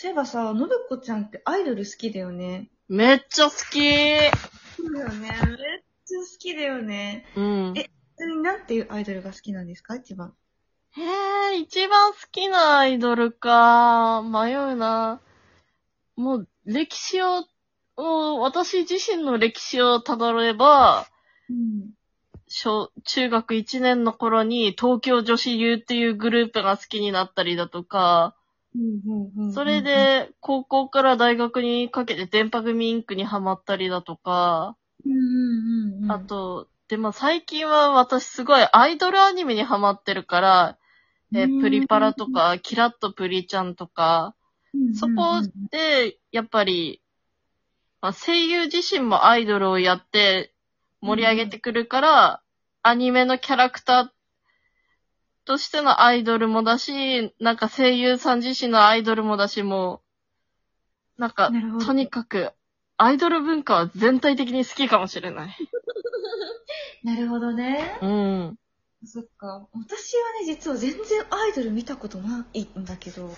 そういえばさ、のぶこちゃんってアイドル好きだよね。めっちゃ好きそうだよね。めっちゃ好きだよね。うん。えちなみになんていうアイドルが好きなんですか？一番。へえ、一番好きなアイドルか。迷うな。もう、歴史を、を私自身の歴史を辿れば、うん。小、中学1年の頃に東京女子 U っていうグループが好きになったりだとか、それ、で高校から大学にかけて電波組インクにハマったりだとか。あ、と、でも最近は私すごいアイドルアニメにハマってるから、えうんプリパラとか、キラッとプリちゃんとか、そこで、やっぱり、まあ、声優自身もアイドルをやって盛り上げてくるから、アニメのキャラクターとしてのアイドルもだし、なんか声優さん自身のアイドルもだし、もう、なんかとにかく、アイドル文化は全体的に好きかもしれない。なるほどね。うん。そっか。私はね、実は全然アイドル見たことないんだけど。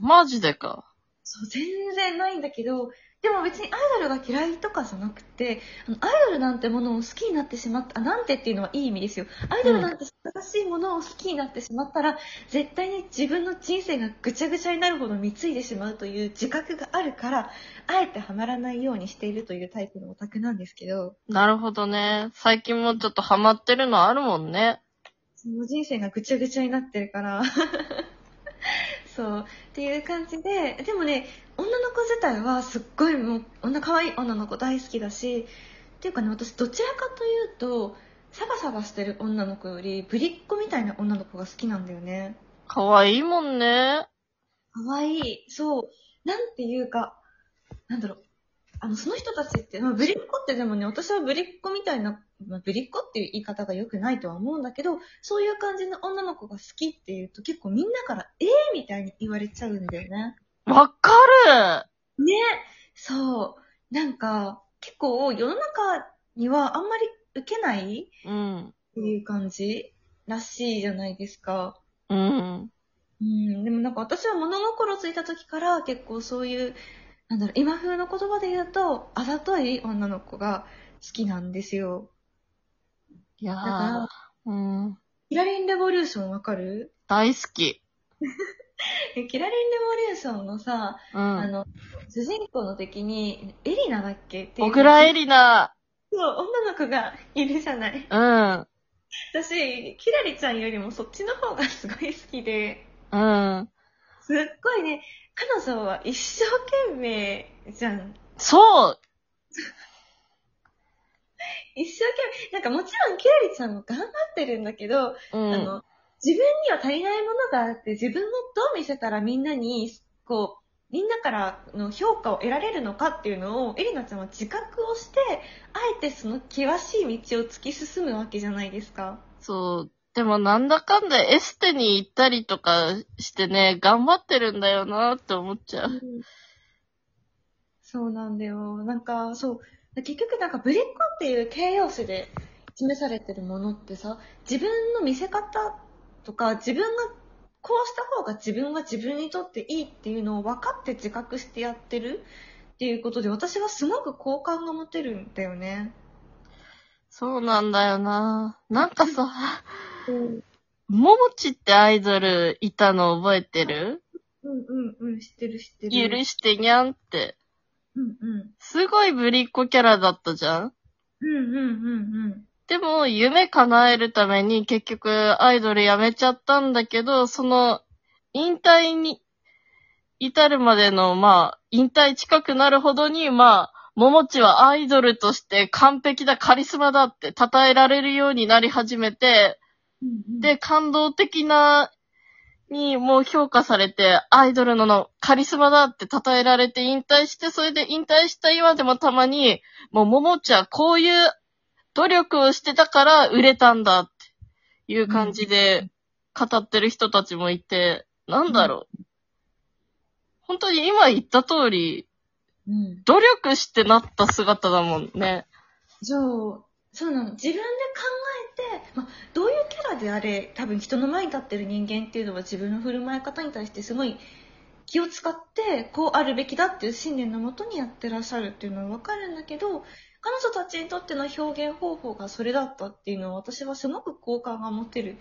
マジでか。そう、全然ないんだけど、でも別にアイドルが嫌いとかじゃなくて、アイドルなんてものを好きになってしまった、あ、なんてっていうのはいい意味ですよ。アイドルなんて素晴らしいものを好きになってしまったら、絶対に自分の人生がぐちゃぐちゃになるほど貢いでしまうという自覚があるから、あえてハマらないようにしているというタイプのオタクなんですけど、なるほどね。最近もちょっとハマってるのあるもんね。その人生がぐちゃぐちゃになってるから、そう、っていう感じで、でもね、女の子自体はすっごいもう、女可愛い女の子大好きだし、っていうかね、私どちらかというと、サバサバしてる女の子より、ぶりっ子みたいな女の子が好きなんだよね。かわいいもんね。可愛いそう、なんていうか、なんだろう。あの、その人たちって、まあ、ぶりっ子ってでもね、私はぶりっ子みたいな、まあ、ぶりっ子っていう言い方が良くないとは思うんだけど、そういう感じの女の子が好きっていうと結構みんなから、ええー、みたいに言われちゃうんだよね。わかるねそう。なんか、結構世の中にはあんまり受けないうん。っていう感じらしいじゃないですか。うん。うん、でもなんか私は物心ついた時から結構そういう、なんだろう、今風の言葉で言うと、あざとい女の子が好きなんですよ。いやー、うん。キラリンレボリューションわかる？大好き。えキラリンレボリューションのさ、うん。あの、主人公の敵に、エリナだっけ？っていう。小倉エリナ。そう、女の子がいるじゃない。うん。私、キラリちゃんよりもそっちの方がすごい好きで、うん。すっごいね、彼女は一生懸命じゃん。そう一生懸命、なんかもちろんキラリちゃんも頑張ってるんだけど、うん。あの、自分には足りないものがあって、自分をどう見せたらみんなに、こう、みんなからの評価を得られるのかっていうのを、エリナちゃんは自覚をして、あえてその険しい道を突き進むわけじゃないですか。そう。でもなんだかんだエステに行ったりとかしてね、頑張ってるんだよなって思っちゃう。そうなんだよ。なんか、そう。結局なんかブリッコっていう形容詞で示されてるものってさ、自分の見せ方とか、自分がこうした方が自分は自分にとっていいっていうのを分かって自覚してやってるっていうことで、私はすごく好感が持てるんだよね。そうなんだよな。なんかさ、うん。ももちってアイドルいたの覚えてる？うんうんうん、知ってる知ってる。許してにゃんって。うんうん。すごいぶりっ子キャラだったじゃん？うんうんうんうん。でも、夢叶えるために結局アイドル辞めちゃったんだけど、その、引退に至るまでの、まあ、引退近くなるほどに、まあ、ももちはアイドルとして完璧だ、カリスマだって称えられるようになり始めて、で、感動的な、にもう評価されて、アイドルののカリスマだって称えられて引退して、それで引退した今でもたまに、もうももちはこういう努力をしてたから売れたんだっていう感じで語ってる人たちもいて、なんだろう。本当に今言った通り、うん。努力してなった姿だもんね。そう、そうなの。自分で考えて、まあ、どういうであれ、多分人の前に立ってる人間っていうのは自分の振る舞い方に対してすごい、気を使って、こうあるべきだっていう信念のもとにやってらっしゃるっていうのはわかるんだけど、彼女たちにとっての表現方法がそれだったっていうのは私はすごく好感が持てる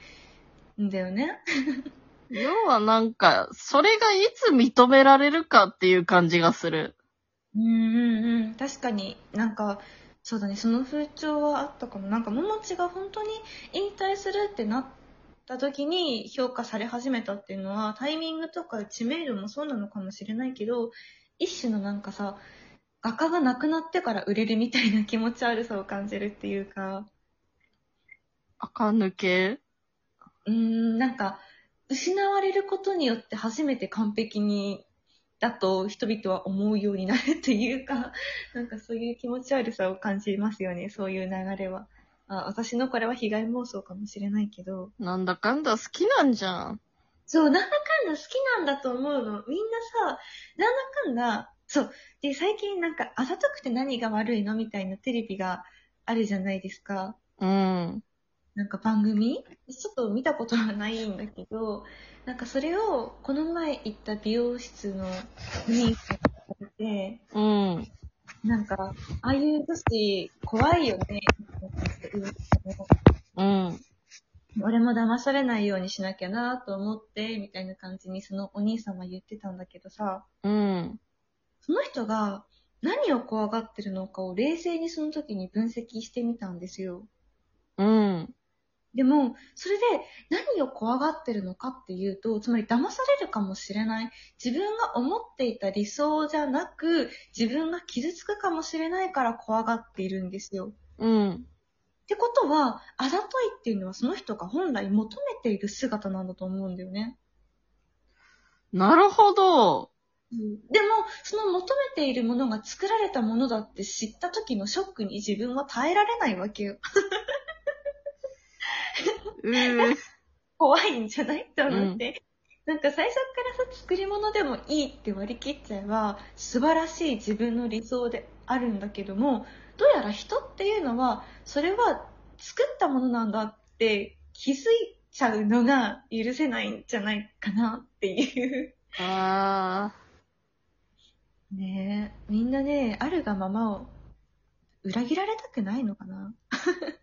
んだよね。要はなんか、それがいつ認められるかっていう感じがする。うんうんうん。確かになんか、そうだね、その風潮はあったかも。なんか、ももちが本当に引退するってなった時に評価され始めたっていうのは、タイミングとか知名度もそうなのかもしれないけど、一種のなんかさ、画家が亡くなってから売れるみたいな気持ち悪さを感じるっていうか、垢抜け？うーん、なんか、失われることによって初めて完璧に、だと人々は思うようになるっていうか、なんかそういう気持ち悪さを感じますよね、そういう流れは。あ私のこれは被害妄想かもしれないけど。なんだかんだ好きなんじゃん。そう、なんだかんだ好きなんだと思うの。みんなさ、なんだかんだ、そう。で、最近なんか、あざとくて何が悪いの？みたいなテレビがあるじゃないですか。うん。なんか番組？ちょっと見たことはないんだけど、なんかそれをこの前行った美容室のお兄さんが見て、うん。なんか、ああいう女子怖いよね。うん。俺も騙されないようにしなきゃなと思って、みたいな感じにそのお兄さんは言ってたんだけどさ、うん。その人が何を怖がってるのかを冷静にその時に分析してみたんですよ。うん。でも、それで何を怖がってるのかっていうと、つまり騙されるかもしれない。自分が思っていた理想じゃなく、自分が傷つくかもしれないから怖がっているんですよ。うん。ってことは、あざといっていうのはその人が本来求めている姿なんだと思うんだよね。なるほど。でも、その求めているものが作られたものだって知った時のショックに自分は耐えられないわけよ。うー。怖いんじゃない？って思って。なんか最初からさ、作り物でもいいって割り切っちゃえば、素晴らしい自分の理想であるんだけども、どうやら人っていうのは、それは作ったものなんだって気づいちゃうのが許せないんじゃないかなっていう。あねえ、みんなね、あるがままを裏切られたくないのかなー。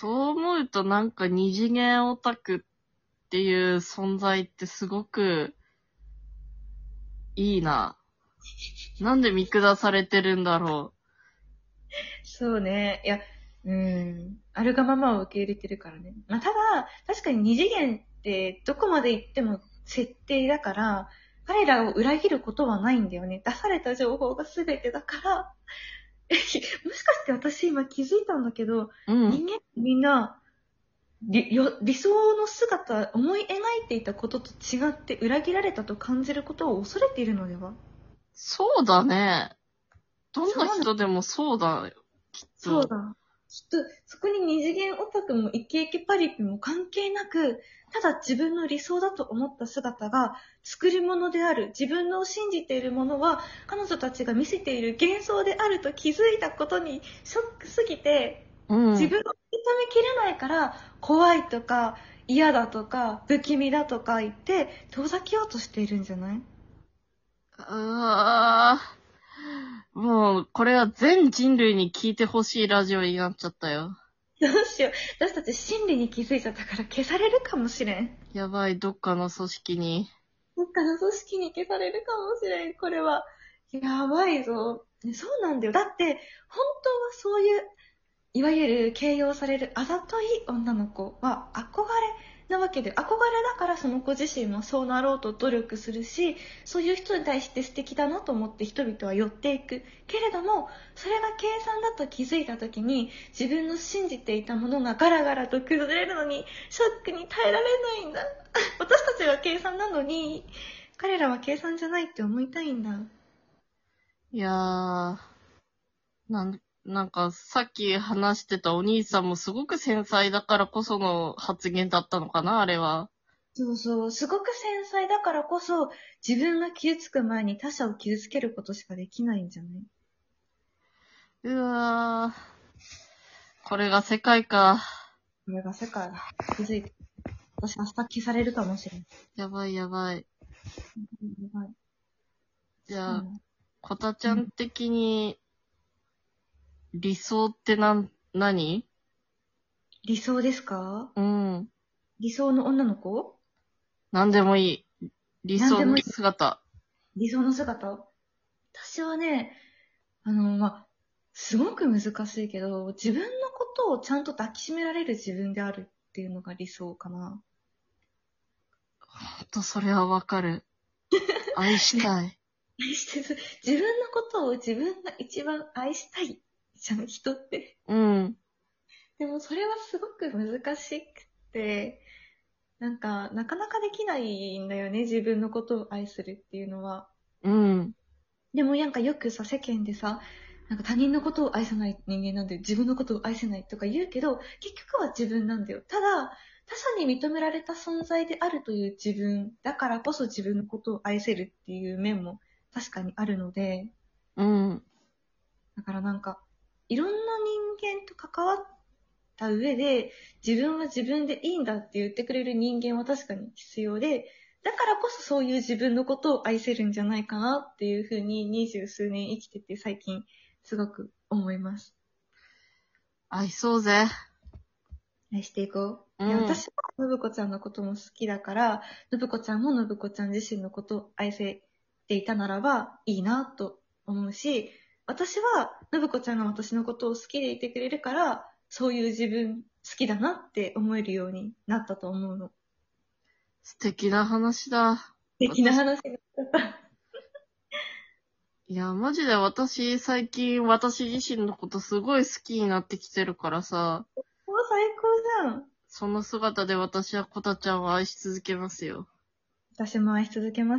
そう思うとなんか二次元オタクっていう存在ってすごくいいな。なんで見下されてるんだろうそうね。いや、うん。あるがままを受け入れてるからね。まあ、ただ、確かに二次元ってどこまで行っても設定だから、彼らを裏切ることはないんだよね。出された情報が全てだから。え もしかして私今気づいたんだけど、う。うん。人間みんな、理よ理想の姿、思い描いていたことと違って裏切られたと感じることを恐れているのでは？そうだね。どんな人でもそうだよ。きっと。そうだ。きっと、そこに二次元オタクもイケイケパリピも関係なく、ただ自分の理想だと思った姿が作り物である。自分の信じているものは彼女たちが見せている幻想であると気づいたことにショックすぎて、うん。自分を認めきれないから怖いとか嫌だとか不気味だとか言って遠ざけようとしているんじゃない？ああ。もう、これは全人類に聞いてほしいラジオになっちゃったよ。どうしよう。私たち真理に気づいちゃったから消されるかもしれん。やばい、どっかの組織に。どっかの組織に消されるかもしれん、これは。やばいぞ。ねそうなんだよ。だって、本当はそういう、いわゆる形容されるあざとい女の子は憧れなわけで、憧れだからその子自身もそうなろうと努力するし、そういう人に対して素敵だなと思って人々は寄っていく。けれども、それが計算だと気づいた時に、自分の信じていたものがガラガラと崩れるのに、ショックに耐えられないんだ。私たちは計算なのに、彼らは計算じゃないって思いたいんだ。いやー。なん、なんか、さっき話してたお兄さんもすごく繊細だからこその発言だったのかな、あれは。そうそう、すごく繊細だからこそ、自分が傷つく前に他者を傷つけることしかできないんじゃない？うわー。これが世界か。これが世界だ。気づいて。私明日消されるかもしれん。やばいやばい。うんじゃあ、うんこたちゃん的に、理想ってなん、何？理想ですか？うん。理想の女の子？なんでもいい。理想の姿。理想の姿？私はね、あの、まあ、すごく難しいけど、自分のことをちゃんと抱きしめられる自分であるっていうのが理想かな。ほんと、それはわかる。愛したい。愛してる。自分のことを自分が一番愛したいじゃん、人って。うん。でもそれはすごく難しくて、なんか、なかなかできないんだよね、自分のことを愛するっていうのは。うん。でもなんかよくさ、世間でさ、なんか他人のことを愛さない人間なんだよ。自分のことを愛せないとか言うけど、結局は自分なんだよ。ただ、他者に認められた存在であるという自分、だからこそ自分のことを愛せるっていう面も確かにあるので、うん。だからなんか、いろんな人間と関わった上で、自分は自分でいいんだって言ってくれる人間は確かに必要で、だからこそそういう自分のことを愛せるんじゃないかなっていうふうに二十数年生きてて最近すごく思います。愛そうぜ。愛していこう。うん私は信子ちゃんのことも好きだから、信子ちゃんも信子ちゃん自身のことを愛せていたならばいいなと思うし、私は信子ちゃんが私のことを好きでいてくれるから、そういう自分好きだなって思えるようになったと思うの。素敵な話だ。素敵な話だった。いや、マジで私、最近私自身のことすごい好きになってきてるからさ、もう最高じゃん。その姿で私はコタちゃんを愛し続けますよ。私も愛し続けます